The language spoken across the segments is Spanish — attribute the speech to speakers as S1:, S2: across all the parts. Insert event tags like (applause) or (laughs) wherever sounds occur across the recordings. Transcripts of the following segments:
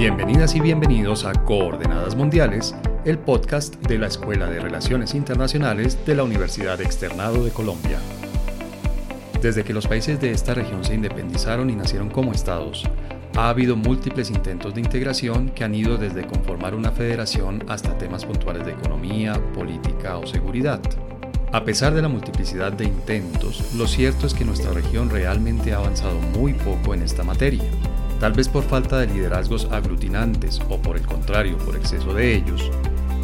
S1: Bienvenidas y bienvenidos a Coordenadas Mundiales, el podcast de la Escuela de Relaciones Internacionales de la Universidad Externado de Colombia. Desde que los países de esta región se independizaron y nacieron como estados, ha habido múltiples intentos de integración que han ido desde conformar una federación hasta temas puntuales de economía, política o seguridad. A pesar de la multiplicidad de intentos, lo cierto es que nuestra región realmente ha avanzado muy poco en esta materia. Tal vez por falta de liderazgos aglutinantes o por el contrario, por exceso de ellos,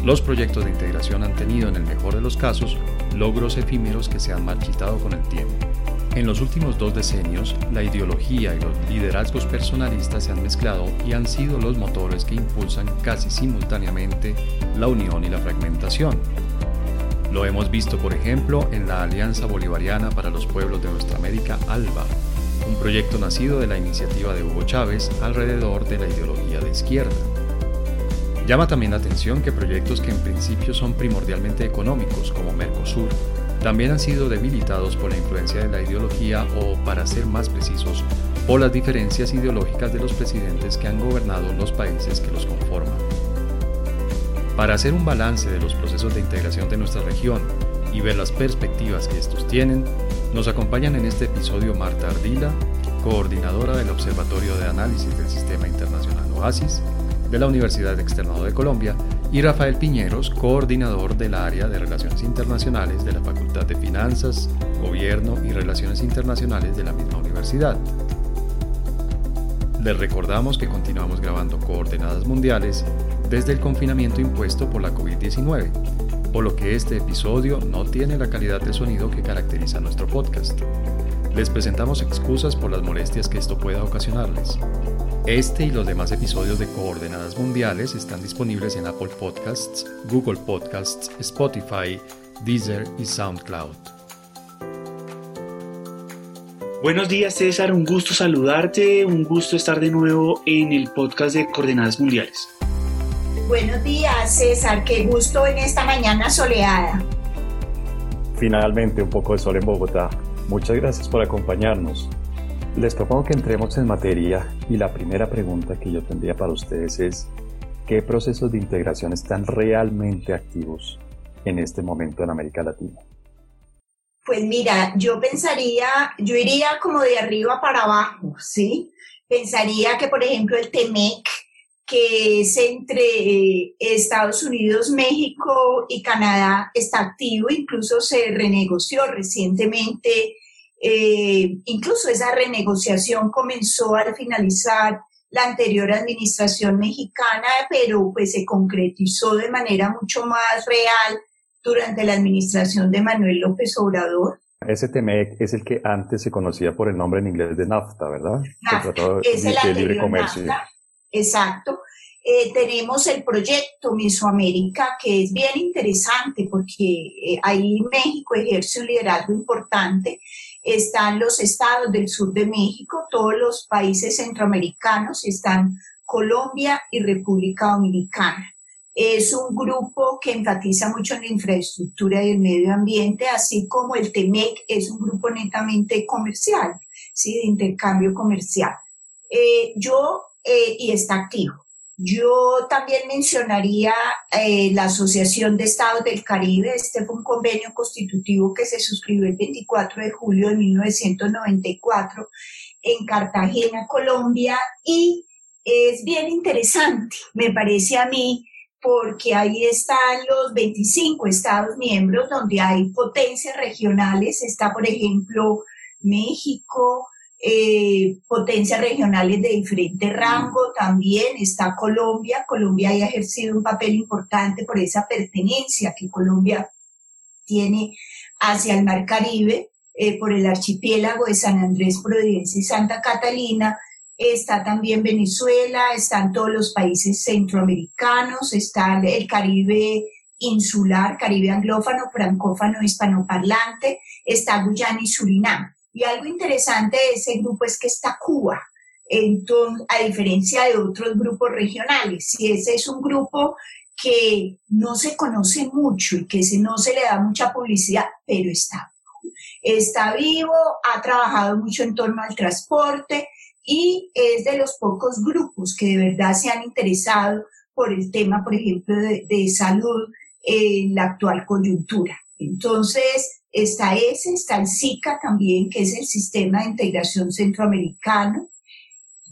S1: los proyectos de integración han tenido en el mejor de los casos logros efímeros que se han marchitado con el tiempo. En los últimos dos decenios, la ideología y los liderazgos personalistas se han mezclado y han sido los motores que impulsan casi simultáneamente la unión y la fragmentación. Lo hemos visto, por ejemplo, en la Alianza Bolivariana para los Pueblos de Nuestra América, ALBA, un proyecto nacido de la iniciativa de Hugo Chávez alrededor de la ideología de izquierda. Llama también la atención que proyectos que en principio son primordialmente económicos, como Mercosur, también han sido debilitados por la influencia de la ideología o, para ser más precisos, por las diferencias ideológicas de los presidentes que han gobernado los países que los conforman. Para hacer un balance de los procesos de integración de nuestra región y ver las perspectivas que estos tienen, nos acompañan en este episodio Marta Ardila, coordinadora del Observatorio de Análisis del Sistema Internacional OASIS de la Universidad Externado de Colombia, y Rafael Piñeros, coordinador del área de Relaciones Internacionales de la Facultad de Finanzas, Gobierno y Relaciones Internacionales de la misma universidad. Les recordamos que continuamos grabando coordenadas mundiales desde el confinamiento impuesto por la COVID-19 por lo que este episodio no tiene la calidad de sonido que caracteriza nuestro podcast. Les presentamos excusas por las molestias que esto pueda ocasionarles. Este y los demás episodios de Coordenadas Mundiales están disponibles en Apple Podcasts, Google Podcasts, Spotify, Deezer y SoundCloud.
S2: Buenos días César, un gusto saludarte, un gusto estar de nuevo en el podcast de Coordenadas Mundiales.
S3: Buenos días, César. Qué gusto en esta mañana soleada.
S4: Finalmente, un poco de sol en Bogotá. Muchas gracias por acompañarnos. Les propongo que entremos en materia y la primera pregunta que yo tendría para ustedes es, ¿qué procesos de integración están realmente activos en este momento en América Latina?
S3: Pues mira, yo pensaría, yo iría como de arriba para abajo, ¿sí? Pensaría que, por ejemplo, el TEMEC, que es entre eh, Estados Unidos, México y Canadá, está activo, incluso se renegoció recientemente, eh, incluso esa renegociación comenzó al finalizar la anterior administración mexicana, pero pues se concretizó de manera mucho más real durante la administración de Manuel López Obrador.
S4: Ese TMEC es el que antes se conocía por el nombre en inglés de NAFTA, ¿verdad?
S3: NAFTA, es el de libre comercio. NAFTA Exacto. Eh, tenemos el proyecto Mesoamérica, que es bien interesante porque eh, ahí México ejerce un liderazgo importante. Están los estados del sur de México, todos los países centroamericanos, están Colombia y República Dominicana. Es un grupo que enfatiza mucho en la infraestructura y el medio ambiente, así como el TEMEC es un grupo netamente comercial, ¿sí? de intercambio comercial. Eh, yo eh, y está activo. Yo también mencionaría eh, la Asociación de Estados del Caribe. Este fue un convenio constitutivo que se suscribió el 24 de julio de 1994 en Cartagena, Colombia, y es bien interesante, me parece a mí, porque ahí están los 25 Estados miembros donde hay potencias regionales. Está, por ejemplo, México, eh, potencias regionales de diferente rango, también está Colombia. Colombia ha ejercido un papel importante por esa pertenencia que Colombia tiene hacia el Mar Caribe, eh, por el archipiélago de San Andrés, Providencia y Santa Catalina. Está también Venezuela, están todos los países centroamericanos, está el Caribe insular, Caribe anglófano, francófano, hispanoparlante, está Guyana y Surinam. Y algo interesante de ese grupo es que está Cuba, entonces, a diferencia de otros grupos regionales. Y ese es un grupo que no se conoce mucho y que no se le da mucha publicidad, pero está vivo. Está vivo, ha trabajado mucho en torno al transporte y es de los pocos grupos que de verdad se han interesado por el tema, por ejemplo, de, de salud en la actual coyuntura. Entonces, está ese, está el SICA también, que es el Sistema de Integración Centroamericano,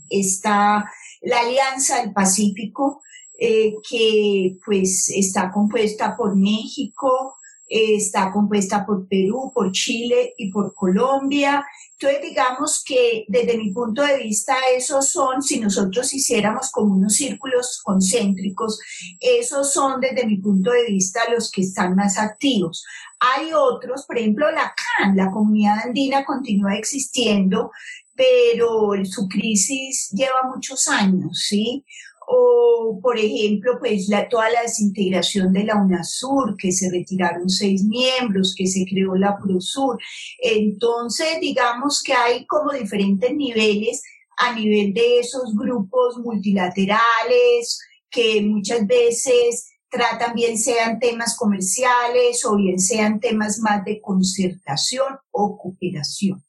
S3: está la Alianza del Pacífico, eh, que pues está compuesta por México, está compuesta por Perú, por Chile y por Colombia. Entonces, digamos que desde mi punto de vista, esos son, si nosotros hiciéramos como unos círculos concéntricos, esos son desde mi punto de vista los que están más activos. Hay otros, por ejemplo, la CAN, la comunidad andina continúa existiendo, pero su crisis lleva muchos años, ¿sí? O por ejemplo, pues la, toda la desintegración de la UNASUR, que se retiraron seis miembros, que se creó la PROSUR. Entonces, digamos que hay como diferentes niveles a nivel de esos grupos multilaterales que muchas veces tratan bien sean temas comerciales o bien sean temas más de concertación o cooperación.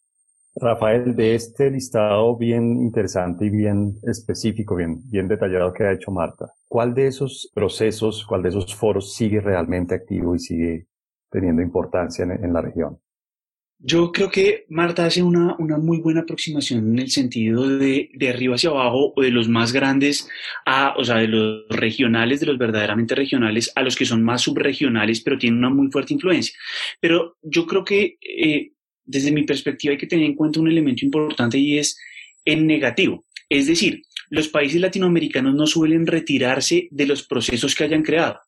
S1: Rafael, de este listado bien interesante y bien específico, bien, bien detallado que ha hecho Marta, ¿cuál de esos procesos, cuál de esos foros sigue realmente activo y sigue teniendo importancia en, la región?
S2: Yo creo que Marta hace una, una, muy buena aproximación en el sentido de, de arriba hacia abajo o de los más grandes a, o sea, de los regionales, de los verdaderamente regionales a los que son más subregionales, pero tienen una muy fuerte influencia. Pero yo creo que eh, desde mi perspectiva hay que tener en cuenta un elemento importante y es en negativo. Es decir, los países latinoamericanos no suelen retirarse de los procesos que hayan creado,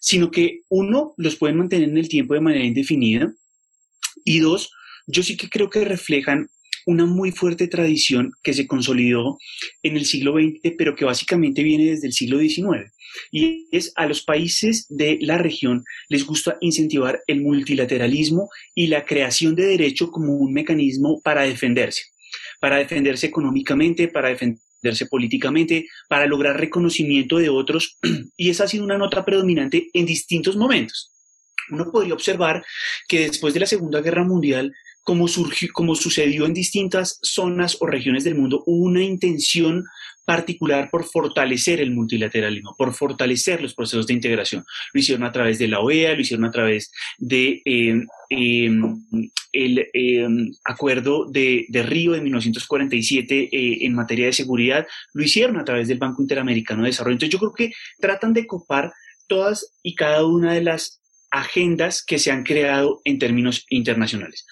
S2: sino que uno, los pueden mantener en el tiempo de manera indefinida y dos, yo sí que creo que reflejan una muy fuerte tradición que se consolidó en el siglo XX, pero que básicamente viene desde el siglo XIX. Y es a los países de la región les gusta incentivar el multilateralismo y la creación de derecho como un mecanismo para defenderse, para defenderse económicamente, para defenderse políticamente, para lograr reconocimiento de otros. (clears throat) Y esa ha sido una nota predominante en distintos momentos. Uno podría observar que después de la Segunda Guerra Mundial como, surgió, como sucedió en distintas zonas o regiones del mundo, hubo una intención particular por fortalecer el multilateralismo, por fortalecer los procesos de integración. Lo hicieron a través de la OEA, lo hicieron a través de em, em, em, acuerdo de, de, Río de 1947 eh, en materia de seguridad, lo hicieron a través del Banco Interamericano de Desarrollo. Entonces yo creo que tratan de copar todas y cada una de las agendas que se han creado en términos internacionales.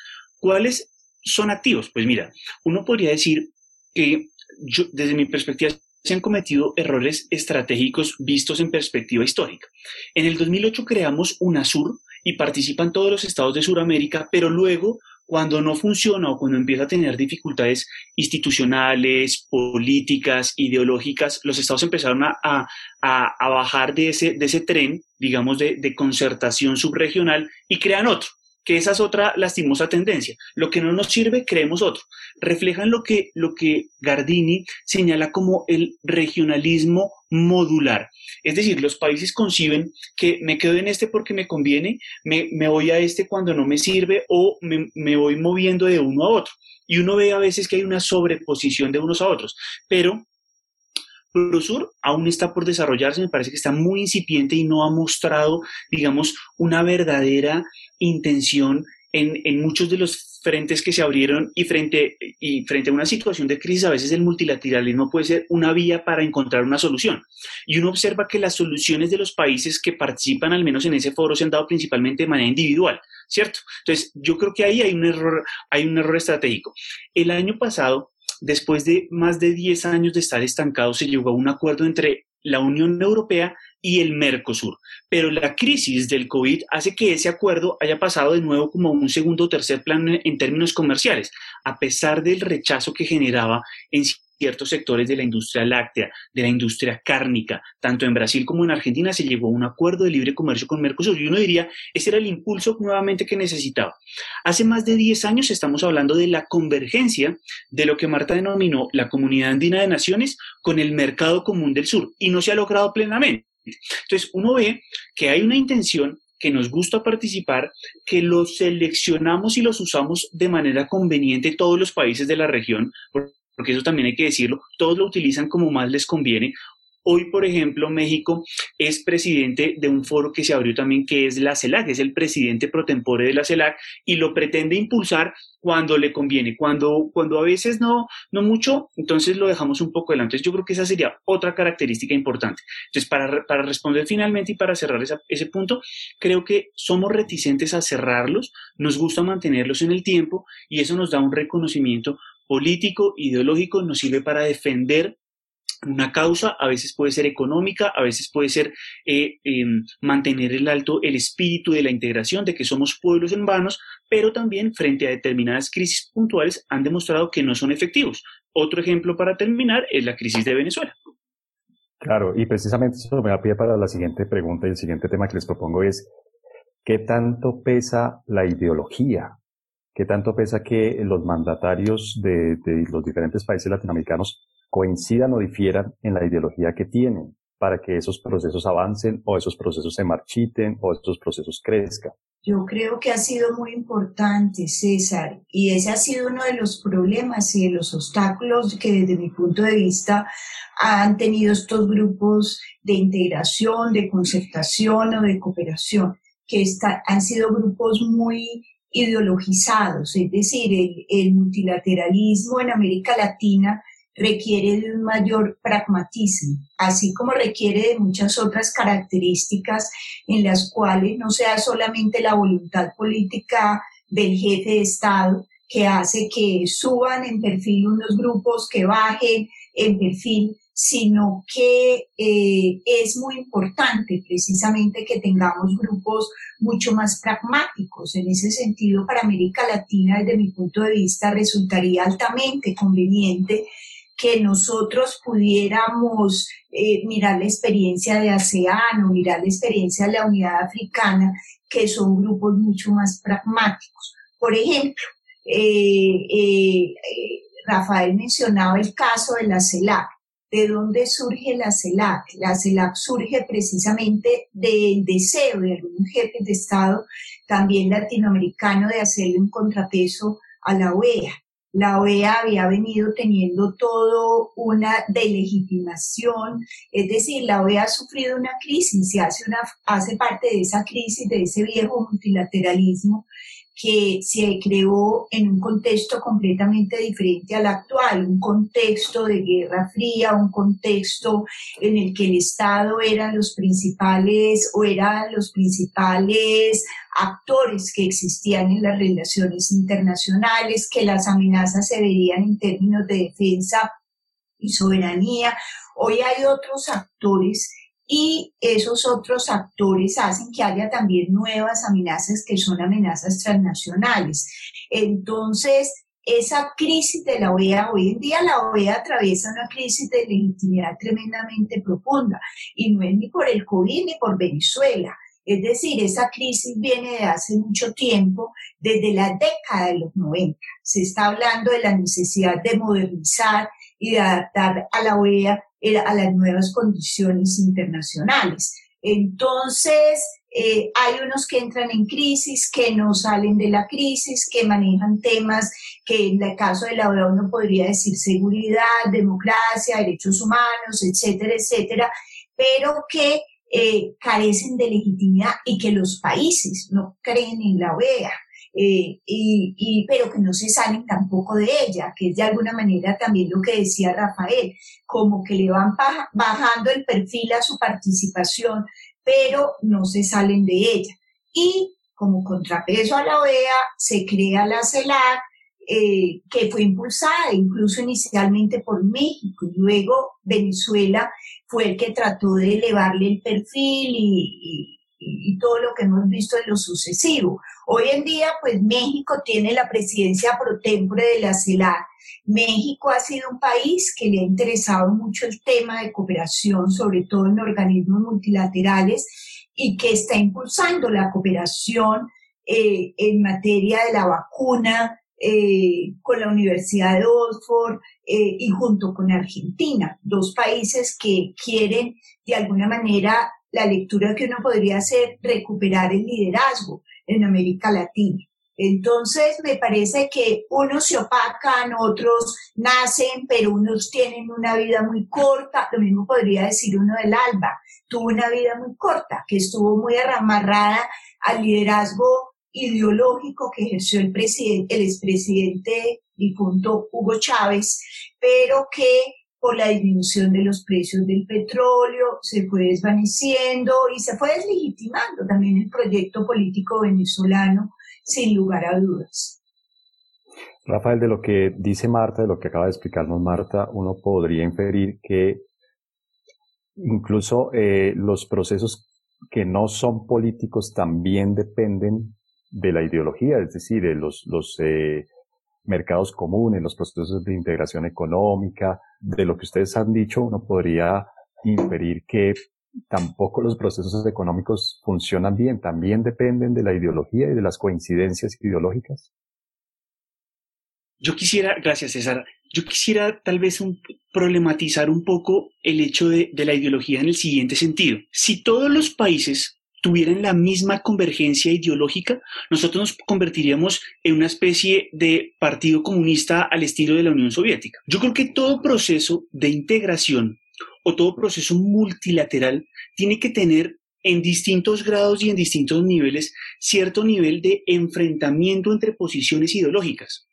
S2: ¿Cuáles son activos? Pues mira, uno podría decir que yo, desde mi perspectiva se han cometido errores estratégicos vistos en perspectiva histórica. En el 2008 creamos UNASUR y participan todos los estados de Sudamérica, pero luego, cuando no funciona o cuando empieza a tener dificultades institucionales, políticas, ideológicas, los estados empezaron a, bajar de ese, tren, digamos, de concertación subregional y crean otro que esa es otra lastimosa tendencia. Lo que no nos sirve, creemos otro. Reflejan lo que, lo que Gardini señala como el regionalismo modular. Es decir, los países conciben que me quedo en este porque me conviene, me, voy a este cuando no me sirve o me, me voy moviendo de uno a otro. Y uno ve a veces que hay una sobreposición de unos a otros, pero Prosur aún está por desarrollarse, me parece que está muy incipiente y no ha mostrado, digamos, una verdadera intención en, en, muchos de los frentes que se abrieron y frente, y frente a una situación de crisis, a veces el multilateralismo puede ser una vía para encontrar una solución. Y uno observa que las soluciones de los países que participan, al menos en ese foro, se han dado principalmente de manera individual, ¿cierto? Entonces, yo creo que ahí hay un error, hay un error estratégico. El año pasado, después de más de 10 años de estar estancado, se llegó a un acuerdo entre la Unión Europea y el Mercosur. Pero la crisis del COVID hace que ese acuerdo haya pasado de nuevo como un segundo o tercer plano en términos comerciales, a pesar del rechazo que generaba en ciertos sectores de la industria láctea, de la industria cárnica, tanto en Brasil como en Argentina se llegó a un acuerdo de libre comercio con Mercosur y uno diría, ese era el impulso nuevamente que necesitaba. Hace más de 10 años estamos hablando de la convergencia de lo que Marta denominó la Comunidad Andina de Naciones con el mercado común del sur y no se ha logrado plenamente. Entonces, uno ve que hay una intención que nos gusta participar, que los seleccionamos y los usamos de manera conveniente todos los países de la región, porque eso también hay que decirlo, todos lo utilizan como más les conviene. Hoy, por ejemplo, México es presidente de un foro que se abrió también, que es la CELAC, es el presidente pro tempore de la CELAC y lo pretende impulsar cuando le conviene, cuando, cuando a veces no, no mucho, entonces lo dejamos un poco. Entonces yo creo que esa sería otra característica importante. Entonces, para, para responder finalmente y para cerrar ese punto, creo que somos reticentes a cerrarlos, nos gusta mantenerlos en el tiempo y eso nos da un reconocimiento político, ideológico, nos sirve para defender una causa, a veces puede ser económica, a veces puede ser eh, em, mantener el alto el espíritu de la integración, de que somos pueblos en vanos, pero también frente a determinadas crisis puntuales han demostrado que no son efectivos. Otro ejemplo para terminar es la crisis de Venezuela.
S1: Claro, y precisamente eso me da pie para la siguiente pregunta y el siguiente tema que les propongo es, ¿qué tanto pesa la ideología? ¿Qué tanto pesa que los mandatarios de los diferentes países latinoamericanos coincidan o difieran en la ideología que tienen para que esos procesos avancen o esos procesos se marchiten o esos procesos crezcan.
S3: Yo creo que ha sido muy importante, César, y ese ha sido uno de los problemas y de los obstáculos que desde mi punto de vista han tenido estos grupos de integración, de concertación o de cooperación, que han sido grupos muy ideologizados, es decir, el, el multilateralismo en América Latina requiere un mayor pragmatismo, así como requiere de muchas otras características en las cuales no sea solamente la voluntad política del jefe de Estado que hace que suban en perfil unos grupos, que bajen en perfil, sino que eh, es muy importante precisamente que tengamos grupos mucho más pragmáticos. En ese sentido, para América Latina, desde mi punto de vista, resultaría altamente conveniente que nosotros pudiéramos eh, mirar la experiencia de ASEAN o mirar la experiencia de la Unidad Africana, que son grupos mucho más pragmáticos. Por ejemplo, eh, eh, Rafael mencionaba el caso de la CELAC. ¿De dónde surge la CELAC? La CELAC surge precisamente del deseo de algunos jefes de Estado, también latinoamericano, de hacerle un contrapeso a la OEA la OEA había venido teniendo todo una delegitimación, es decir, la OEA ha sufrido una crisis y hace, una, hace parte de esa crisis, de ese viejo multilateralismo que se creó en un contexto completamente diferente al actual, un contexto de guerra fría, un contexto en el que el Estado eran los principales o eran los principales actores que existían en las relaciones internacionales, que las amenazas se verían en términos de defensa y soberanía. Hoy hay otros actores y esos otros actores hacen que haya también nuevas amenazas que son amenazas transnacionales. Entonces, esa crisis de la OEA, hoy en día la OEA atraviesa una crisis de legitimidad tremendamente profunda y no es ni por el COVID ni por Venezuela. Es decir, esa crisis viene de hace mucho tiempo, desde la década de los 90. Se está hablando de la necesidad de modernizar y de adaptar a la OEA a las nuevas condiciones internacionales. Entonces, eh, hay unos que entran en crisis, que no salen de la crisis, que manejan temas que en el caso de la OEA uno podría decir seguridad, democracia, derechos humanos, etcétera, etcétera, pero que eh, carecen de legitimidad y que los países no creen en la OEA. Eh, y, pero que no se salen tampoco de ella, que es de alguna manera también lo que decía Rafael, como que le van bajando el perfil a su participación, pero no se salen de ella. Y como contrapeso a la OEA se crea la CELAC, eh, que fue impulsada incluso inicialmente por México y luego Venezuela fue el que trató de elevarle el perfil y, y, todo lo que hemos visto en lo sucesivo. Hoy en día, pues México tiene la presidencia pro tempore de la CELAC. México ha sido un país que le ha interesado mucho el tema de cooperación, sobre todo en organismos multilaterales, y que está impulsando la cooperación eh, en materia de la vacuna, eh, con la Universidad de Oxford eh, y junto con Argentina, dos países que quieren de alguna manera la lectura que uno podría hacer, recuperar el liderazgo en América Latina. Entonces, me parece que unos se opacan, otros nacen, pero unos tienen una vida muy corta. Lo mismo podría decir uno del ALBA. Tuvo una vida muy corta, que estuvo muy amarrada al liderazgo ideológico que ejerció el, presidente, el expresidente difunto Hugo Chávez, pero que por la disminución de los precios del petróleo se fue desvaneciendo y se fue deslegitimando también el proyecto político venezolano, sin lugar a dudas.
S1: Rafael, de lo que dice Marta, de lo que acaba de explicarnos Marta, uno podría inferir que incluso eh, los procesos que no son políticos también dependen de la ideología, es decir, de los, los eh, mercados comunes, los procesos de integración económica, de lo que ustedes han dicho, uno podría inferir que tampoco los procesos económicos funcionan bien, también dependen de la ideología y de las coincidencias ideológicas.
S2: Yo quisiera, gracias César, yo quisiera tal vez problematizar un poco el hecho de, de la ideología en el siguiente sentido. Si todos los países tuvieran la misma convergencia ideológica, nosotros nos convertiríamos en una especie de partido comunista al estilo de la Unión Soviética. Yo creo que todo proceso de integración o todo proceso multilateral tiene que tener en distintos grados y en distintos niveles cierto nivel de enfrentamiento entre posiciones ideológicas.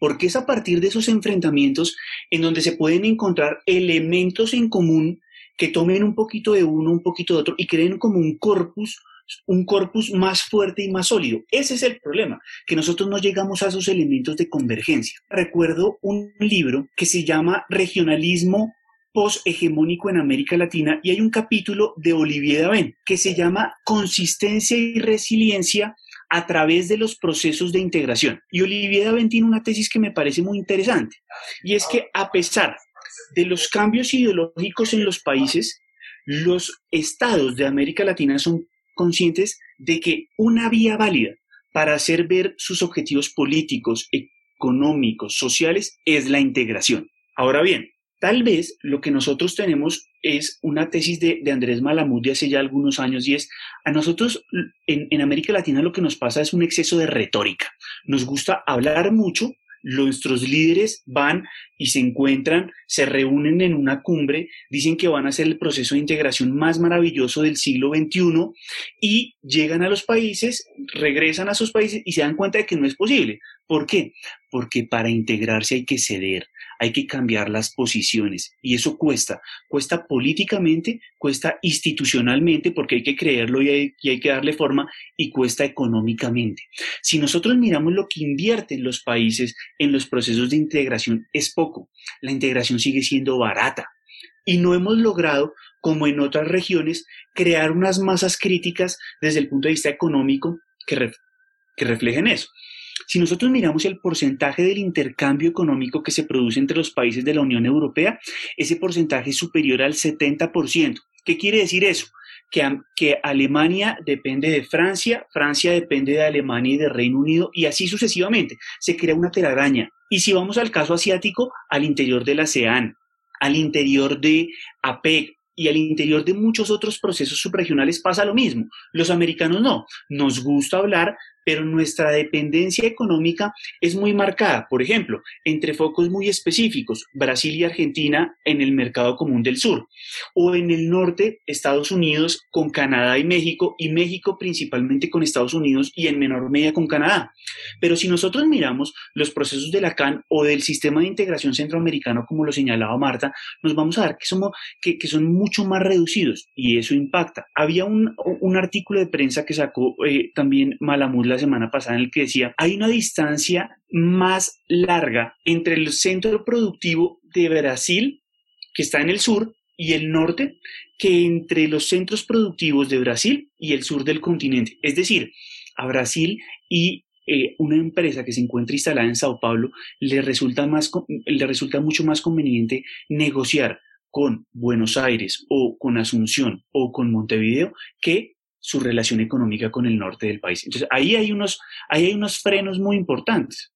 S2: Porque es a partir de esos enfrentamientos en donde se pueden encontrar elementos en común que tomen un poquito de uno, un poquito de otro y creen como un corpus, un corpus más fuerte y más sólido. Ese es el problema, que nosotros no llegamos a esos elementos de convergencia. Recuerdo un libro que se llama Regionalismo post-hegemónico en América Latina y hay un capítulo de Olivier Daven que se llama Consistencia y Resiliencia a través de los procesos de integración. Y Olivier Daven tiene una tesis que me parece muy interesante y es que a pesar de los cambios ideológicos en los países, los estados de América Latina son conscientes de que una vía válida para hacer ver sus objetivos políticos, económicos, sociales, es la integración. Ahora bien, tal vez lo que nosotros tenemos es una tesis de, Andrés Malamud de hace ya algunos años y es, a nosotros en, en América Latina lo que nos pasa es un exceso de retórica. Nos gusta hablar mucho, nuestros líderes van y se encuentran, se reúnen en una cumbre, dicen que van a hacer el proceso de integración más maravilloso del siglo XXI y llegan a los países, regresan a sus países y se dan cuenta de que no es posible. ¿Por qué? Porque para integrarse hay que ceder, hay que cambiar las posiciones y eso cuesta, cuesta políticamente, cuesta institucionalmente porque hay que creerlo y hay, que darle forma y cuesta económicamente. Si nosotros miramos lo que invierten los países en los procesos de integración es poco, la integración sigue siendo barata y no hemos logrado como en otras regiones, crear unas masas críticas desde el punto de vista económico que reflejen eso. Si nosotros miramos el porcentaje del intercambio económico que se produce entre los países de la Unión Europea, ese porcentaje es superior al 70%. ¿Qué quiere decir eso? Que, que, Alemania depende de Francia, Francia depende de Alemania y de Reino Unido y así sucesivamente. Se crea una telaraña. Y si vamos al caso asiático, al interior de la ASEAN, al interior de APEC, y al interior de muchos otros procesos subregionales pasa lo mismo. Los americanos no. Nos gusta hablar pero nuestra dependencia económica es muy marcada, por ejemplo, entre focos muy específicos, Brasil y Argentina en el mercado común del sur, o en el norte, Estados Unidos con Canadá y México, y México principalmente con Estados Unidos y en menor medida con Canadá. Pero si nosotros miramos los procesos de la CAN o del sistema de integración centroamericano, como lo señalaba Marta, nos vamos a dar que, somos, que, son mucho más reducidos y eso impacta. Había un, artículo de prensa que sacó eh, también Malamud semana pasada en el que decía, hay una distancia más larga entre el centro productivo de Brasil, que está en el sur, y el norte, que entre los centros productivos de Brasil y el sur del continente. Es decir, a Brasil y eh, una empresa que se encuentra instalada en Sao Paulo le resulta, más, le resulta mucho más conveniente negociar con Buenos Aires o con Asunción o con Montevideo que su relación económica con el norte del país. Entonces, ahí hay unos, ahí hay unos frenos muy importantes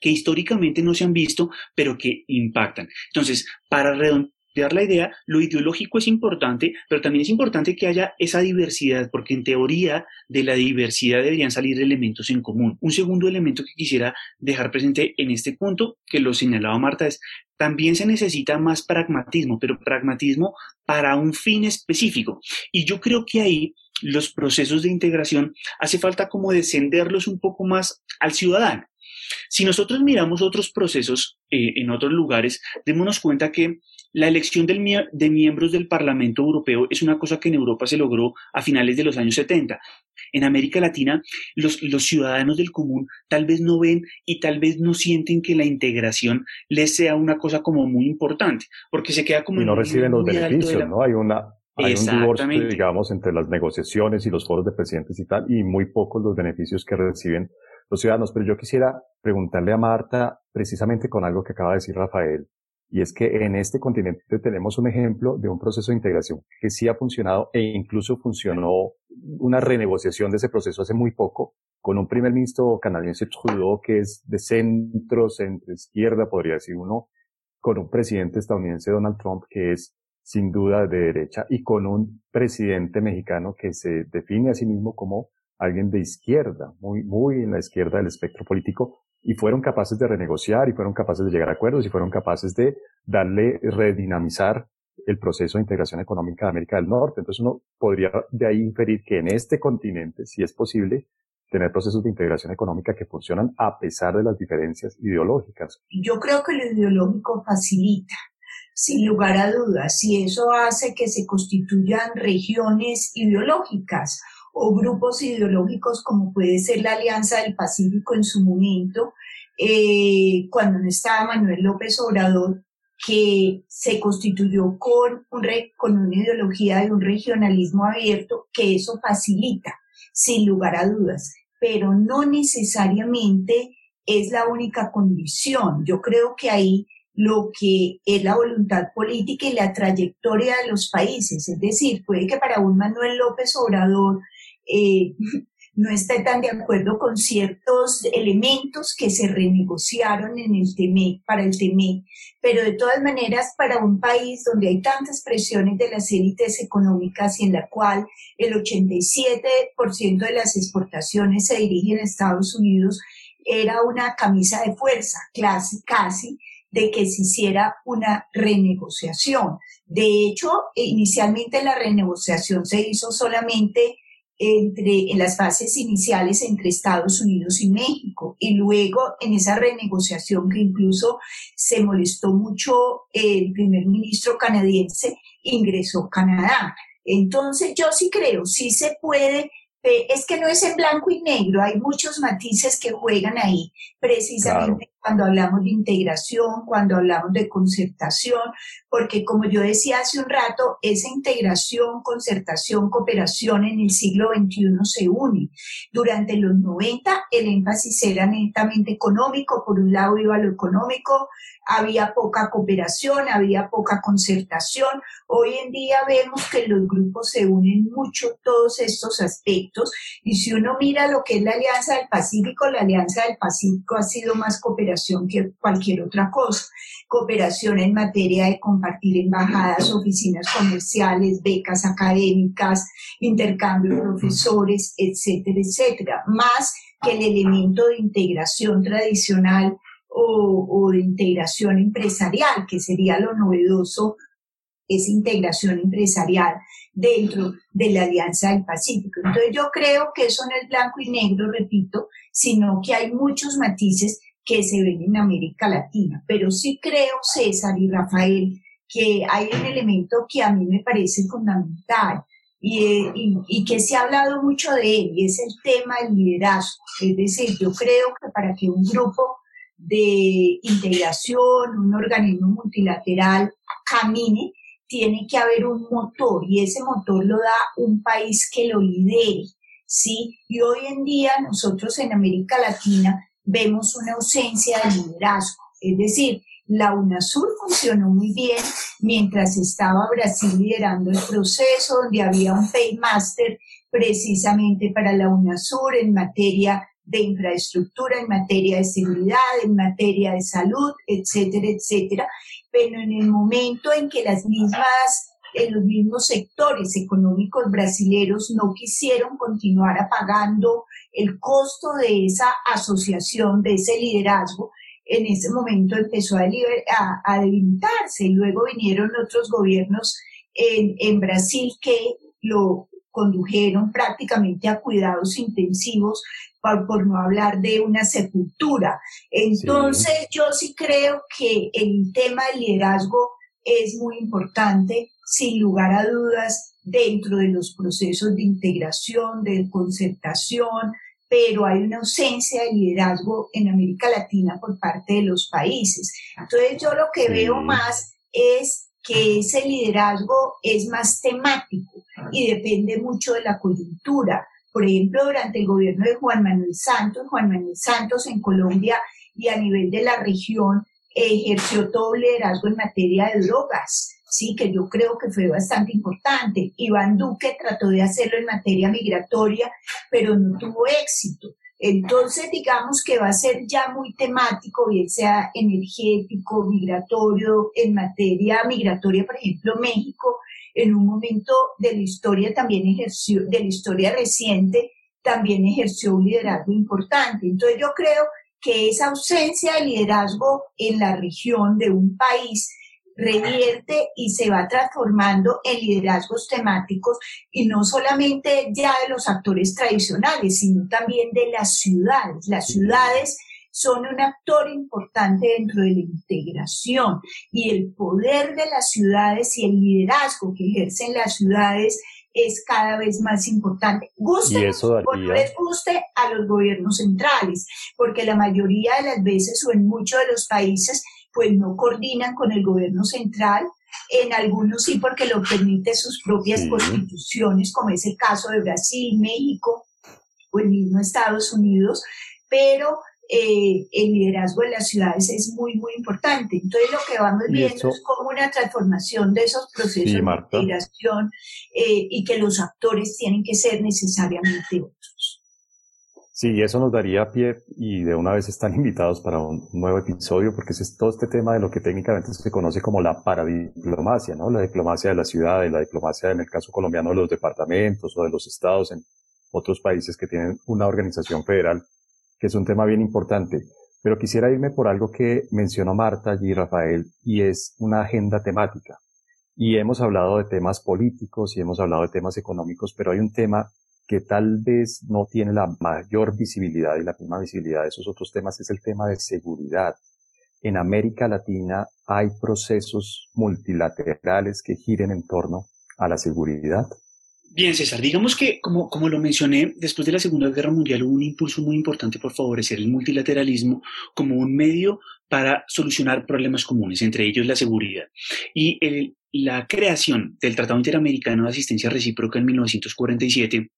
S2: que históricamente no se han visto, pero que impactan. Entonces, para, la idea, lo ideológico es importante, pero también es importante que haya esa diversidad, porque en teoría de la diversidad deberían salir elementos en común. Un segundo elemento que quisiera dejar presente en este punto, que lo señalaba Marta, es también se necesita más pragmatismo, pero pragmatismo para un fin específico. Y yo creo que ahí los procesos de integración hace falta como descenderlos un poco más al ciudadano. Si nosotros miramos otros procesos eh, en otros lugares, démonos cuenta que la elección de miembros del Parlamento Europeo es una cosa que en Europa se logró a finales de los años 70. En América Latina, los, ciudadanos del común tal vez no ven y tal vez no sienten que la integración les sea una cosa como muy importante, porque se queda como...
S1: Y no reciben los beneficios, ¿no? Hay una... Hay un divorcio, digamos, entre las negociaciones y los foros de presidentes y tal, y muy pocos los beneficios que reciben los ciudadanos. Pero yo quisiera preguntarle a Marta precisamente con algo que acaba de decir Rafael, y es que en este continente tenemos un ejemplo de un proceso de integración que sí ha funcionado e incluso funcionó una renegociación de ese proceso hace muy poco con un primer ministro canadiense Trudeau que es de centro, centro izquierda, podría decir uno, con un presidente estadounidense Donald Trump que es sin duda de derecha y con un presidente mexicano que se define a sí mismo como alguien de izquierda, muy, muy en la izquierda del espectro político, y fueron capaces de renegociar y fueron capaces de llegar a acuerdos y fueron capaces de darle, redinamizar el proceso de integración económica de América del Norte. Entonces uno podría de ahí inferir que en este continente, si es posible, tener procesos de integración económica que funcionan a pesar de las diferencias ideológicas.
S3: Yo creo que lo ideológico facilita, sin lugar a dudas, y eso hace que se constituyan regiones ideológicas o grupos ideológicos como puede ser la Alianza del Pacífico en su momento, eh, cuando no estaba Manuel López Obrador, que se constituyó con, un, con una ideología de un regionalismo abierto, que eso facilita, sin lugar a dudas, pero no necesariamente es la única condición. Yo creo que ahí lo que es la voluntad política y la trayectoria de los países. Es decir, puede que para un Manuel López Obrador eh, (laughs) no está tan de acuerdo con ciertos elementos que se renegociaron en el TME, para el TME, pero de todas maneras para un país donde hay tantas presiones de las élites económicas y en la cual el 87% de las exportaciones se dirigen a Estados Unidos, era una camisa de fuerza, casi, casi, de que se hiciera una renegociación. De hecho, inicialmente la renegociación se hizo solamente entre, en las fases iniciales entre Estados Unidos y México y luego en esa renegociación que incluso se molestó mucho el primer ministro canadiense, ingresó Canadá. Entonces yo sí creo, sí se puede es que no es en blanco y negro, hay muchos matices que juegan ahí, precisamente cuando hablamos de integración, cuando hablamos de concertación, porque como yo decía hace un rato, esa integración, concertación, cooperación en el siglo XXI se une. Durante los 90 el énfasis era netamente económico, por un lado iba lo económico, había poca cooperación, había poca concertación. Hoy en día vemos que los grupos se unen mucho todos estos aspectos y si uno mira lo que es la Alianza del Pacífico, la Alianza del Pacífico ha sido más cooperación que cualquier otra cosa. Cooperación en materia de compartir embajadas, oficinas comerciales, becas académicas, intercambio de profesores, etcétera, etcétera. Más que el elemento de integración tradicional o, de integración empresarial, que sería lo novedoso, esa integración empresarial dentro de la Alianza del Pacífico. Entonces yo creo que eso no es blanco y negro, repito, sino que hay muchos matices que se ven en América Latina. Pero sí creo, César y Rafael, que hay un elemento que a mí me parece fundamental y, y, que se ha hablado mucho de él, y es el tema del liderazgo. Es decir, yo creo que para que un grupo de integración, un organismo multilateral camine, tiene que haber un motor y ese motor lo da un país que lo lidere, ¿sí? Y hoy en día nosotros en América Latina vemos una ausencia de liderazgo, es decir, la UNASUR funcionó muy bien mientras estaba Brasil liderando el proceso, donde había un paymaster precisamente para la UNASUR en materia de infraestructura, en materia de seguridad, en materia de salud, etcétera, etcétera. Pero en el momento en que las mismas en los mismos sectores económicos brasileños no quisieron continuar pagando el costo de esa asociación, de ese liderazgo, en ese momento empezó a, a, debilitarse y luego vinieron otros gobiernos en, en Brasil que lo condujeron prácticamente a cuidados intensivos, por, por no hablar de una sepultura. Entonces yo sí creo que el tema del liderazgo es muy importante, sin lugar a dudas, dentro de los procesos de integración, de concertación, pero hay una ausencia de liderazgo en América Latina por parte de los países. Entonces yo lo que veo más es que ese liderazgo es más temático y depende mucho de la coyuntura. Por ejemplo, durante el gobierno de Juan Manuel Santos, Juan Manuel Santos en Colombia y a nivel de la región ejerció todo liderazgo en materia de drogas, sí, que yo creo que fue bastante importante. Iván Duque trató de hacerlo en materia migratoria, pero no tuvo éxito. Entonces, digamos que va a ser ya muy temático, bien sea energético, migratorio, en materia migratoria, por ejemplo, México, en un momento de la historia también ejerció, de la historia reciente, también ejerció un liderazgo importante. Entonces, yo creo que esa ausencia de liderazgo en la región de un país revierte y se va transformando en liderazgos temáticos y no solamente ya de los actores tradicionales, sino también de las ciudades. Las ciudades son un actor importante dentro de la integración y el poder de las ciudades y el liderazgo que ejercen las ciudades es cada vez más importante. Guste o no les guste a los gobiernos centrales, porque la mayoría de las veces o en muchos de los países pues no coordinan con el gobierno central, en algunos sí porque lo permite sus propias constituciones, como es el caso de Brasil, México o el mismo Estados Unidos, pero eh, el liderazgo de las ciudades es muy, muy importante. Entonces lo que vamos viendo es como una transformación de esos procesos de integración eh, y que los actores tienen que ser necesariamente otros.
S1: Sí, eso nos daría pie y de una vez están (laughs) invitados para un nuevo episodio porque es todo este tema de lo que técnicamente se conoce como la paradiplomacia, ¿no? La diplomacia de la ciudad y la diplomacia en el caso colombiano de los departamentos o de los estados en otros países que tienen una organización federal, que es un tema bien importante. Pero quisiera irme por algo que mencionó Marta allí, Rafael, y es una agenda temática. Y hemos hablado de temas políticos y hemos hablado de temas económicos, pero hay un tema que tal vez no tiene la mayor visibilidad y la misma visibilidad de esos otros temas es el tema de seguridad. En América Latina hay procesos multilaterales que giren en torno a la seguridad.
S2: Bien, César, digamos que, como, como lo mencioné, después de la Segunda Guerra Mundial hubo un impulso muy importante por favorecer el multilateralismo como un medio para solucionar problemas comunes, entre ellos la seguridad. Y la creación del Tratado Interamericano de Asistencia Recíproca en 1947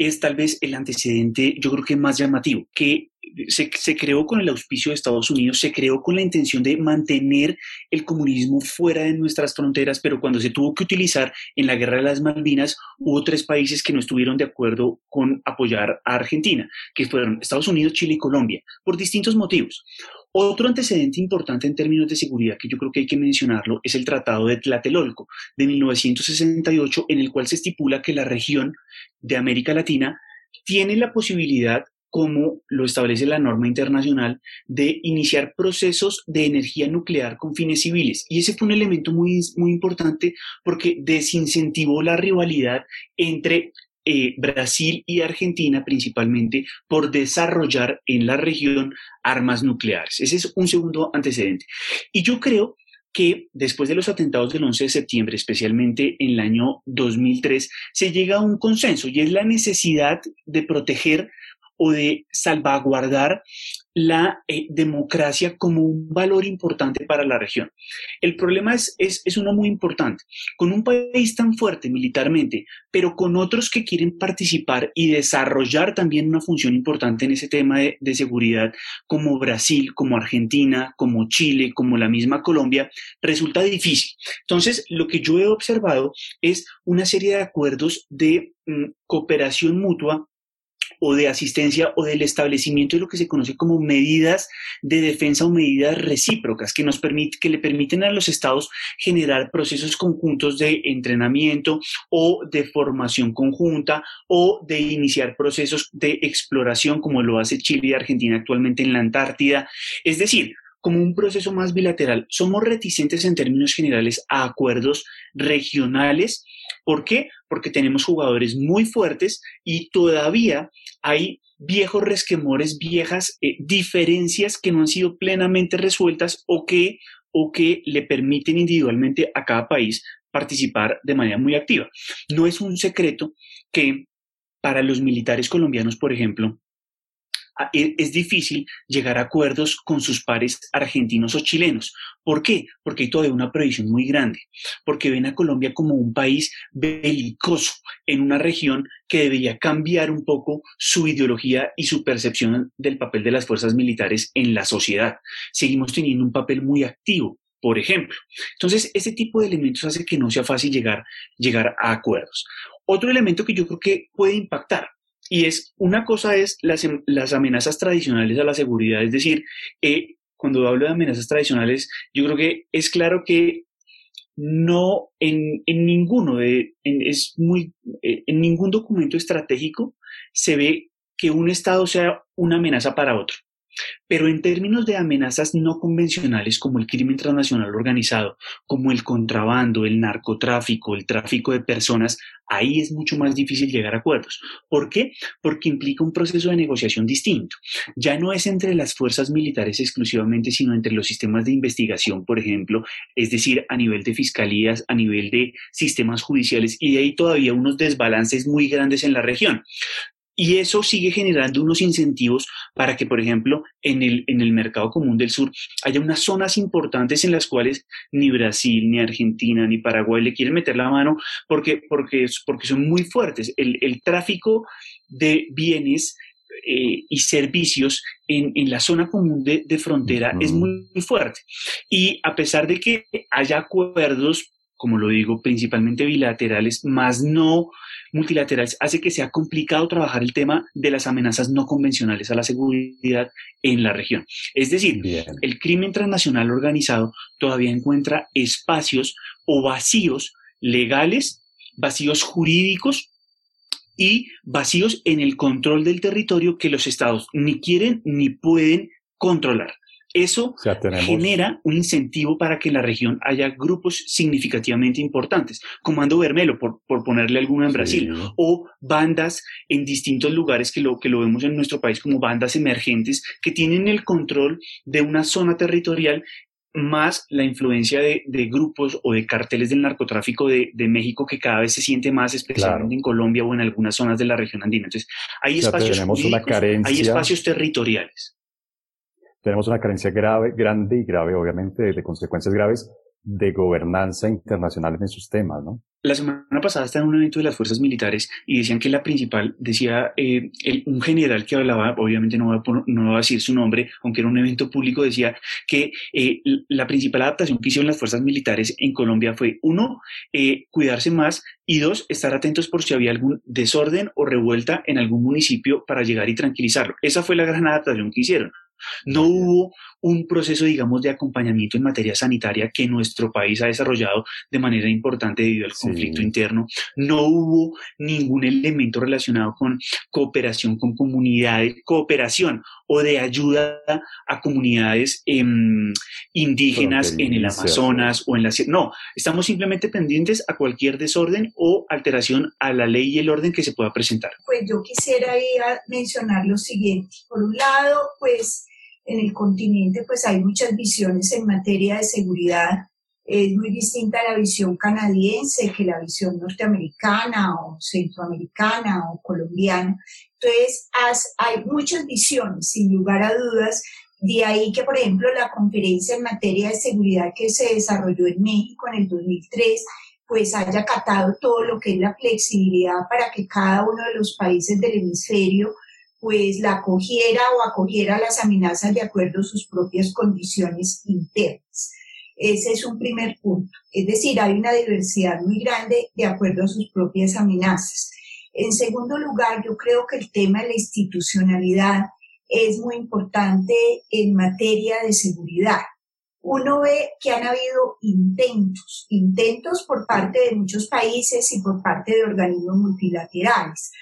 S2: es tal vez el antecedente, yo creo que más llamativo, que se, se, creó con el auspicio de Estados Unidos, se creó con la intención de mantener el comunismo fuera de nuestras fronteras, pero cuando se tuvo que utilizar en la guerra de las Malvinas, hubo tres países que no estuvieron de acuerdo con apoyar a Argentina, que fueron Estados Unidos, Chile y Colombia, por distintos motivos. Otro antecedente importante en términos de seguridad que yo creo que hay que mencionarlo es el Tratado de Tlatelolco de 1968, en el cual se estipula que la región de América Latina tiene la posibilidad como lo establece la norma internacional, de iniciar procesos de energía nuclear con fines civiles. Y ese fue un elemento muy, muy importante porque desincentivó la rivalidad entre eh, Brasil y Argentina principalmente por desarrollar en la región armas nucleares. Ese es un segundo antecedente. Y yo creo que después de los atentados del 11 de septiembre, especialmente en el año 2003, se llega a un consenso y es la necesidad de proteger o de salvaguardar la eh, democracia como un valor importante para la región. El problema es, es, es, uno muy importante. Con un país tan fuerte militarmente, pero con otros que quieren participar y desarrollar también una función importante en ese tema de, de seguridad, como Brasil, como Argentina, como Chile, como la misma Colombia, resulta difícil. Entonces, lo que yo he observado es una serie de acuerdos de mm, cooperación mutua o de asistencia o del establecimiento de lo que se conoce como medidas de defensa o medidas recíprocas que, nos que le permiten a los estados generar procesos conjuntos de entrenamiento o de formación conjunta o de iniciar procesos de exploración como lo hace Chile y Argentina actualmente en la Antártida. Es decir, como un proceso más bilateral. Somos reticentes en términos generales a acuerdos regionales. ¿Por qué? Porque tenemos jugadores muy fuertes y todavía hay viejos resquemores, viejas eh, diferencias que no han sido plenamente resueltas o que, o que le permiten individualmente a cada país participar de manera muy activa. No es un secreto que para los militares colombianos, por ejemplo, es difícil llegar a acuerdos con sus pares argentinos o chilenos. ¿Por qué? Porque hay todavía una prohibición muy grande, porque ven a Colombia como un país belicoso en una región que debería cambiar un poco su ideología y su percepción del papel de las fuerzas militares en la sociedad. Seguimos teniendo un papel muy activo por ejemplo. Entonces, ese tipo de elementos hace que no sea fácil llegar, llegar a acuerdos. Otro elemento que yo creo que puede impactar y es, una cosa es las, las amenazas tradicionales a la seguridad, es decir, eh, cuando hablo de amenazas tradicionales, yo creo que es claro que no en, en ninguno de, en, es muy, eh, en ningún documento estratégico se ve que un Estado sea una amenaza para otro. Pero en términos de amenazas no convencionales como el crimen transnacional organizado, como el contrabando, el narcotráfico, el tráfico de personas, ahí es mucho más difícil llegar a acuerdos. ¿Por qué? Porque implica un proceso de negociación distinto. Ya no es entre las fuerzas militares exclusivamente, sino entre los sistemas de investigación, por ejemplo, es decir, a nivel de fiscalías, a nivel de sistemas judiciales, y de ahí todavía unos desbalances muy grandes en la región. Y eso sigue generando unos incentivos para que, por ejemplo, en el, en el mercado común del sur haya unas zonas importantes en las cuales ni Brasil, ni Argentina, ni Paraguay le quieren meter la mano porque, porque, porque son muy fuertes. El, el tráfico de bienes eh, y servicios en, en, la zona común de, de frontera es muy, muy, fuerte. Y a pesar de que haya acuerdos, como lo digo, principalmente bilaterales, más no multilaterales hace que sea complicado trabajar el tema de las amenazas no convencionales a la seguridad en la región. Es decir, el crimen transnacional organizado todavía encuentra espacios o vacíos legales, vacíos jurídicos y vacíos en el control del territorio que los estados ni quieren ni pueden controlar. Eso genera un incentivo para que en la región haya grupos significativamente importantes, Comando Vermelo, por, por ponerle alguno en Brasil, o bandas en distintos lugares que lo, que lo vemos en nuestro país como bandas emergentes que tienen el control de una zona territorial más la influencia de, de, grupos o de carteles del narcotráfico de, de, México que cada vez se siente más, especialmente en Colombia o en algunas zonas de la región andina. Entonces, hay espacios hay espacios territoriales
S1: tenemos una carencia grave, grande y grave, obviamente, de, consecuencias graves de gobernanza internacional en esos temas, ¿no?
S2: La semana pasada estaba en un evento de las fuerzas militares y decían que la principal, decía eh, un general que hablaba, obviamente no va, a, no va a decir su nombre, aunque era un evento público, decía que eh, la principal adaptación que hicieron las fuerzas militares en Colombia fue, uno, eh, cuidarse más y dos, estar atentos por si había algún desorden o revuelta en algún municipio para llegar y tranquilizarlo. Esa fue la gran adaptación que hicieron. No hubo un proceso, digamos, de acompañamiento en materia sanitaria que nuestro país ha desarrollado de manera importante debido al conflicto interno. No hubo ningún elemento relacionado con cooperación con comunidades, cooperación o de ayuda a comunidades em, indígenas en el Amazonas o en la... No, estamos simplemente pendientes a cualquier desorden o alteración a la ley y el orden que se pueda presentar.
S3: Pues yo quisiera ir a mencionar lo siguiente. Por un lado, pues en el continente pues hay muchas visiones en materia de seguridad. Es muy distinta la visión canadiense que la visión norteamericana o centroamericana o colombiana. Entonces hay muchas visiones, sin lugar a dudas. De ahí que, por ejemplo, la conferencia en materia de seguridad que se desarrolló en México en el 2003 pues haya acatado todo lo que es la flexibilidad para que cada uno de los países del hemisferio pues la acogiera o acogiera las amenazas de acuerdo a sus propias condiciones internas. Ese es un primer punto. Es decir, hay una diversidad muy grande de acuerdo a sus propias amenazas. En segundo lugar, yo creo que el tema de la institucionalidad es muy importante en materia de seguridad. Uno ve que han habido intentos, intentos por parte de muchos países y por parte de organismos multilaterales.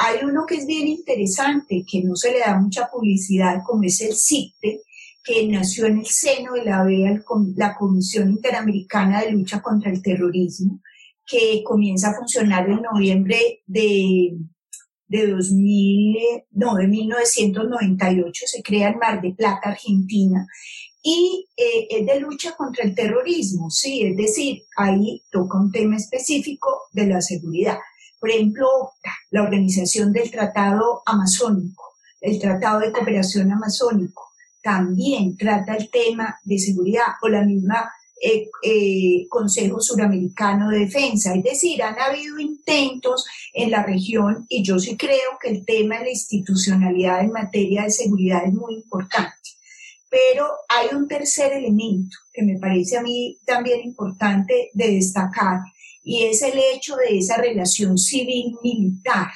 S3: Hay uno que es bien interesante, que no se le da mucha publicidad, como es el CICTE, que nació en el seno de la OEA, la Comisión Interamericana de Lucha contra el Terrorismo, que comienza a funcionar en noviembre de, de 2000, no, de 1998, se crea en Mar de Plata, Argentina, y eh, es de lucha contra el terrorismo, sí, es decir, ahí toca un tema específico de la seguridad. Por ejemplo, la organización del Tratado Amazónico, el Tratado de Cooperación Amazónico, también trata el tema de seguridad o la misma eh, eh, Consejo Suramericano de Defensa. Es decir, han habido intentos en la región y yo sí creo que el tema de la institucionalidad en materia de seguridad es muy importante. Pero hay un tercer elemento que me parece a mí también importante de destacar y es el hecho de esa relación civil-militar.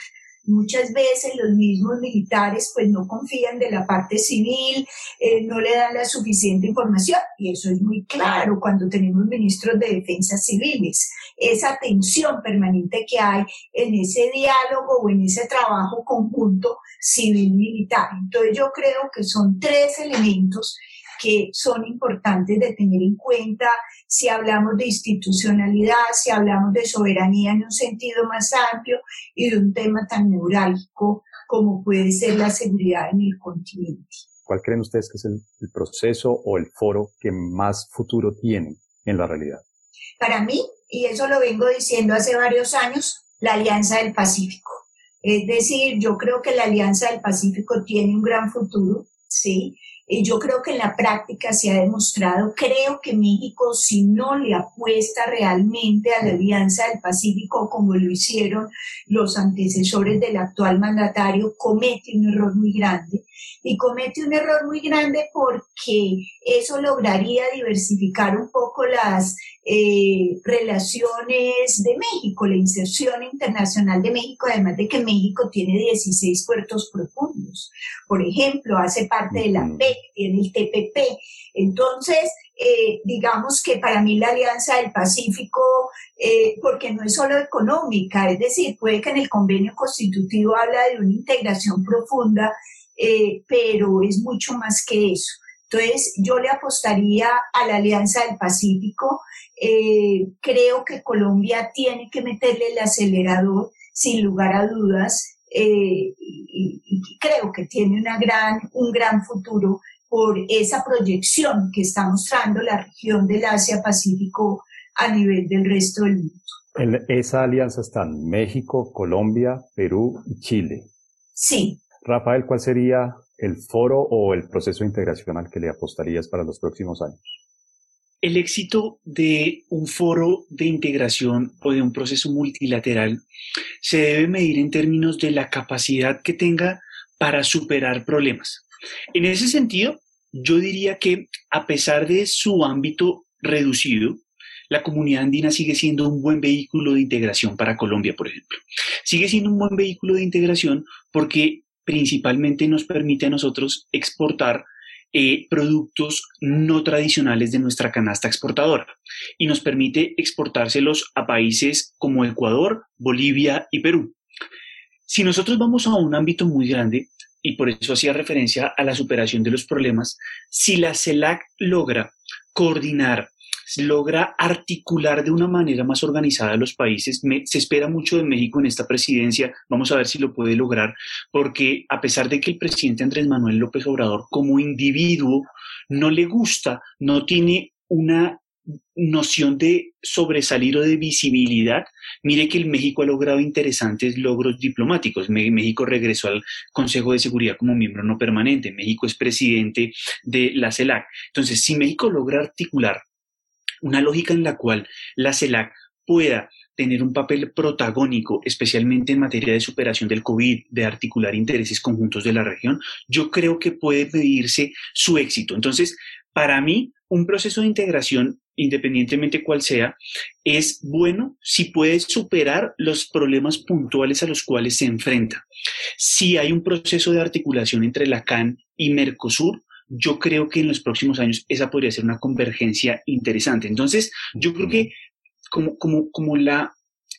S3: Muchas veces los mismos militares pues no confían de la parte civil, eh, no le dan la suficiente información y eso es muy claro cuando tenemos ministros de defensa civiles. Esa tensión permanente que hay en ese diálogo o en ese trabajo conjunto civil-militar. Entonces yo creo que son tres elementos que son importantes de tener en cuenta si hablamos de institucionalidad, si hablamos de soberanía en un sentido más amplio y de un tema tan neurálgico como puede ser la seguridad en el continente.
S1: ¿Cuál creen ustedes que es el, el proceso o el foro que más futuro tiene en la realidad?
S3: Para mí, y eso lo vengo diciendo hace varios años, la Alianza del Pacífico. Es decir, yo creo que la Alianza del Pacífico tiene un gran futuro, ¿sí? yo creo que en la práctica se ha demostrado, creo que México si no le apuesta realmente a la Alianza del Pacífico como lo hicieron los antecesores del actual mandatario, comete un error muy grande. Y comete un error muy grande porque eso lograría diversificar un poco las eh, relaciones de México, la inserción internacional de México, además de que México tiene 16 puertos profundos. Por ejemplo, hace parte de la PEC, tiene el TPP. Entonces, eh, digamos que para mí la Alianza del Pacífico, eh, porque no es solo económica, es decir, puede que en el convenio constitutivo habla de una integración profunda, pero es mucho más que eso. Entonces, yo le apostaría a la Alianza del Pacífico. Eh, creo que Colombia tiene que meterle el acelerador, sin lugar a dudas, eh, y, creo que tiene una gran, un gran futuro por esa proyección que está mostrando la región del Asia-Pacífico a nivel del resto del mundo.
S1: En esa alianza están México, Colombia, Perú y Chile.
S3: Sí.
S1: Rafael, ¿cuál sería el foro o el proceso de integración al que le apostarías para los próximos años?
S2: El éxito de un foro de integración o de un proceso multilateral se debe medir en términos de la capacidad que tenga para superar problemas. En ese sentido, yo diría que a pesar de su ámbito reducido, la comunidad andina sigue siendo un buen vehículo de integración para Colombia, por ejemplo. Sigue siendo un buen vehículo de integración porque principalmente nos permite a nosotros exportar eh, productos no tradicionales de nuestra canasta exportadora y nos permite exportárselos a países como Ecuador, Bolivia y Perú. Si nosotros vamos a un ámbito muy grande, y por eso hacía referencia a la superación de los problemas, si la CELAC logra coordinar logra articular de una manera más organizada a los países. se espera mucho de México en esta presidencia. Vamos a ver si lo puede lograr, porque a pesar de que el presidente Andrés Manuel López Obrador como individuo no le gusta, no tiene una noción de sobresalir o de visibilidad, mire que el México ha logrado interesantes logros diplomáticos. México regresó al Consejo de Seguridad como miembro no permanente. México es presidente de la CELAC. Entonces, si México logra articular una lógica en la cual la CELAC pueda tener un papel protagónico, especialmente en materia de superación del COVID, de articular intereses conjuntos de la región, yo creo que puede medirse su éxito. Entonces, para mí, un proceso de integración, independientemente cuál sea, es bueno si puede superar los problemas puntuales a los cuales se enfrenta. Si hay un proceso de articulación entre la CAN y Mercosur, yo creo que en los próximos años esa podría ser una convergencia interesante. Entonces, yo creo que como, como, como la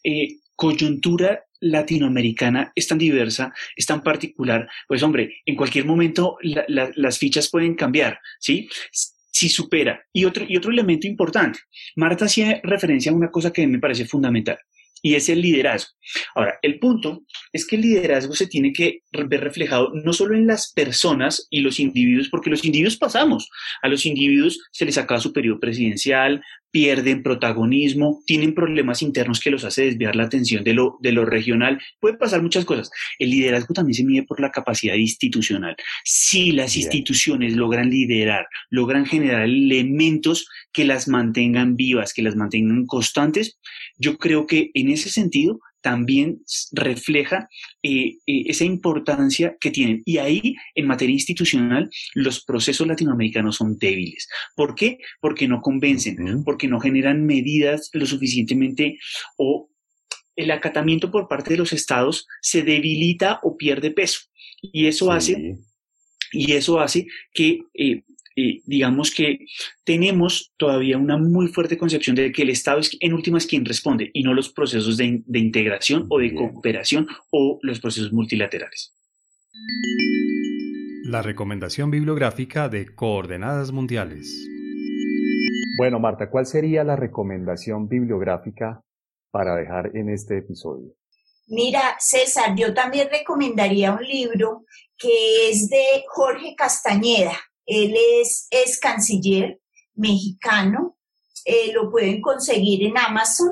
S2: eh, coyuntura latinoamericana es tan diversa, es tan particular, pues hombre, en cualquier momento las fichas pueden cambiar, ¿sí? Si supera. Y otro, y otro elemento importante, Marta hacía referencia a una cosa que me parece fundamental y es el liderazgo. Ahora, el punto es que el liderazgo se tiene que ver reflejado no solo en las personas y los individuos, porque los individuos pasamos, a los individuos se les acaba su periodo presidencial, pierden protagonismo, tienen problemas internos que los hace desviar la atención de lo, de lo regional. Puede pasar muchas cosas. El liderazgo también se mide por la capacidad institucional. Si las instituciones logran liderar, logran generar elementos que las mantengan vivas, que las mantengan constantes, yo creo que en ese sentido también refleja eh, eh, esa importancia que tienen. Y ahí, en materia institucional, los procesos latinoamericanos son débiles. ¿Por qué? Porque no convencen, porque no generan medidas lo suficientemente o el acatamiento por parte de los estados se debilita o pierde peso. Y eso hace y eso hace que eh, digamos que tenemos todavía una muy fuerte concepción de que el Estado es en últimas quien responde y no los procesos de, integración o de cooperación o los procesos multilaterales.
S5: La recomendación bibliográfica de Coordenadas Mundiales.
S1: Bueno, Marta, ¿cuál sería la recomendación bibliográfica para dejar en este episodio?
S3: Mira, César, yo también recomendaría un libro que es de Jorge Castañeda, él es, canciller mexicano, eh, lo pueden conseguir en Amazon.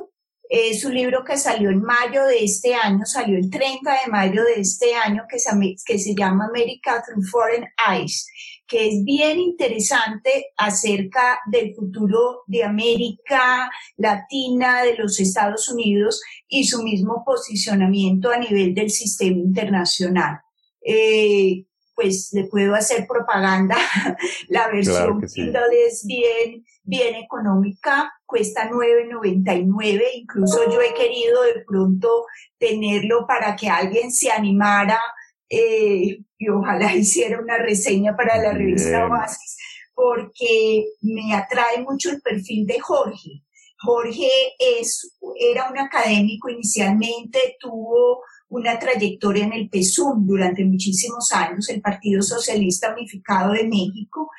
S3: Es un libro que salió en mayo de este año, salió el 30 de mayo de este año, que se, que se llama America Through Foreign Eyes, que es bien interesante acerca del futuro de América Latina, de los Estados Unidos y su mismo posicionamiento a nivel del sistema internacional. Eh, pues le puedo hacer propaganda. (laughs) La versión Kindle es bien, bien económica, cuesta 9.99. Incluso yo he querido de pronto tenerlo para que alguien se animara eh, y ojalá (laughs) hiciera una reseña para la revista Oasis, porque me atrae mucho el perfil de Jorge. Jorge es, era un académico inicialmente, tuvo una trayectoria en el PSUM durante muchísimos años, el Partido Socialista Unificado de México,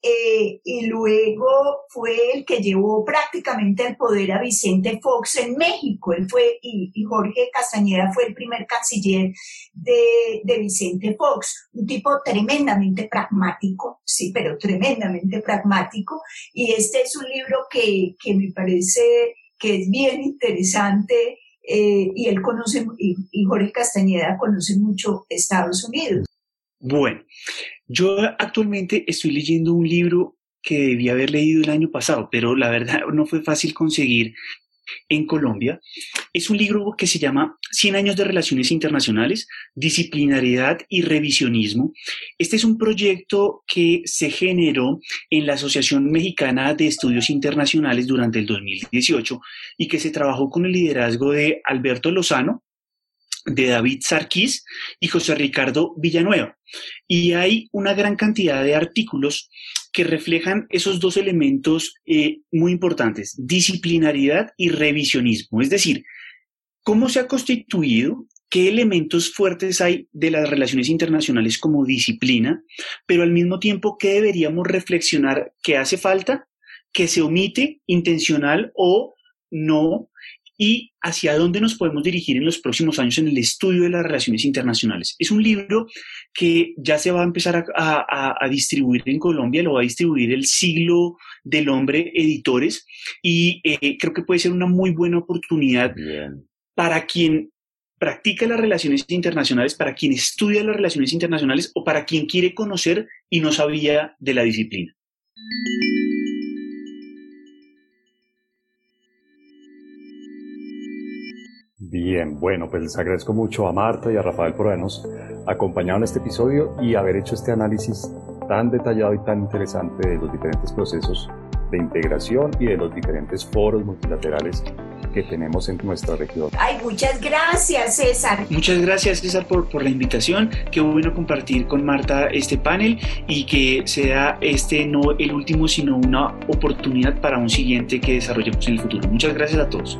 S3: eh, y luego fue el que llevó prácticamente al poder a Vicente Fox en México. Él fue, y, Jorge Castañeda fue el primer canciller de, de, Vicente Fox, un tipo tremendamente pragmático, sí, pero tremendamente pragmático. Y este es un libro que, que me parece que es bien interesante eh, y él conoce, y, Jorge Castañeda conoce mucho Estados Unidos.
S2: Bueno, yo actualmente estoy leyendo un libro que debía haber leído el año pasado, pero la verdad no fue fácil conseguir en Colombia. Es un libro que se llama 100 años de relaciones internacionales, disciplinariedad y revisionismo. Este es un proyecto que se generó en la Asociación Mexicana de Estudios Internacionales durante el 2018 y que se trabajó con el liderazgo de Alberto Lozano, de David Sarkis y José Ricardo Villanueva. Y hay una gran cantidad de artículos que reflejan esos dos elementos eh, muy importantes, disciplinaridad y revisionismo. Es decir, cómo se ha constituido, qué elementos fuertes hay de las relaciones internacionales como disciplina, pero al mismo tiempo, qué deberíamos reflexionar que hace falta, que se omite intencional o no y hacia dónde nos podemos dirigir en los próximos años en el estudio de las relaciones internacionales. Es un libro que ya se va a empezar a, distribuir en Colombia, lo va a distribuir el siglo del hombre editores y eh, creo que puede ser una muy buena oportunidad para quien practica las relaciones internacionales, para quien estudia las relaciones internacionales o para quien quiere conocer y no sabía de la disciplina.
S1: Bien, bueno, pues les agradezco mucho a Marta y a Rafael por habernos acompañado en este episodio y haber hecho este análisis tan detallado y tan interesante de los diferentes procesos de integración y de los diferentes foros multilaterales que tenemos en nuestra región.
S3: Ay, muchas gracias, César.
S2: Muchas gracias, César, por, por la invitación. Qué bueno compartir con Marta este panel y que sea este no el último, sino una oportunidad para un siguiente que desarrollemos en el futuro. Muchas gracias a todos.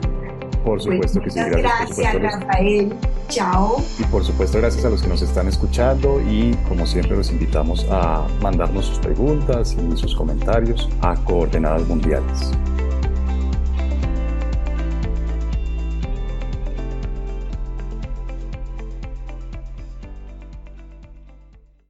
S1: Por supuesto que sí.
S3: Gracias, gracias Rafael. Chao.
S1: Y por supuesto, gracias a los que nos están escuchando y como siempre los invitamos a mandarnos sus preguntas y sus comentarios a Coordenadas Mundiales.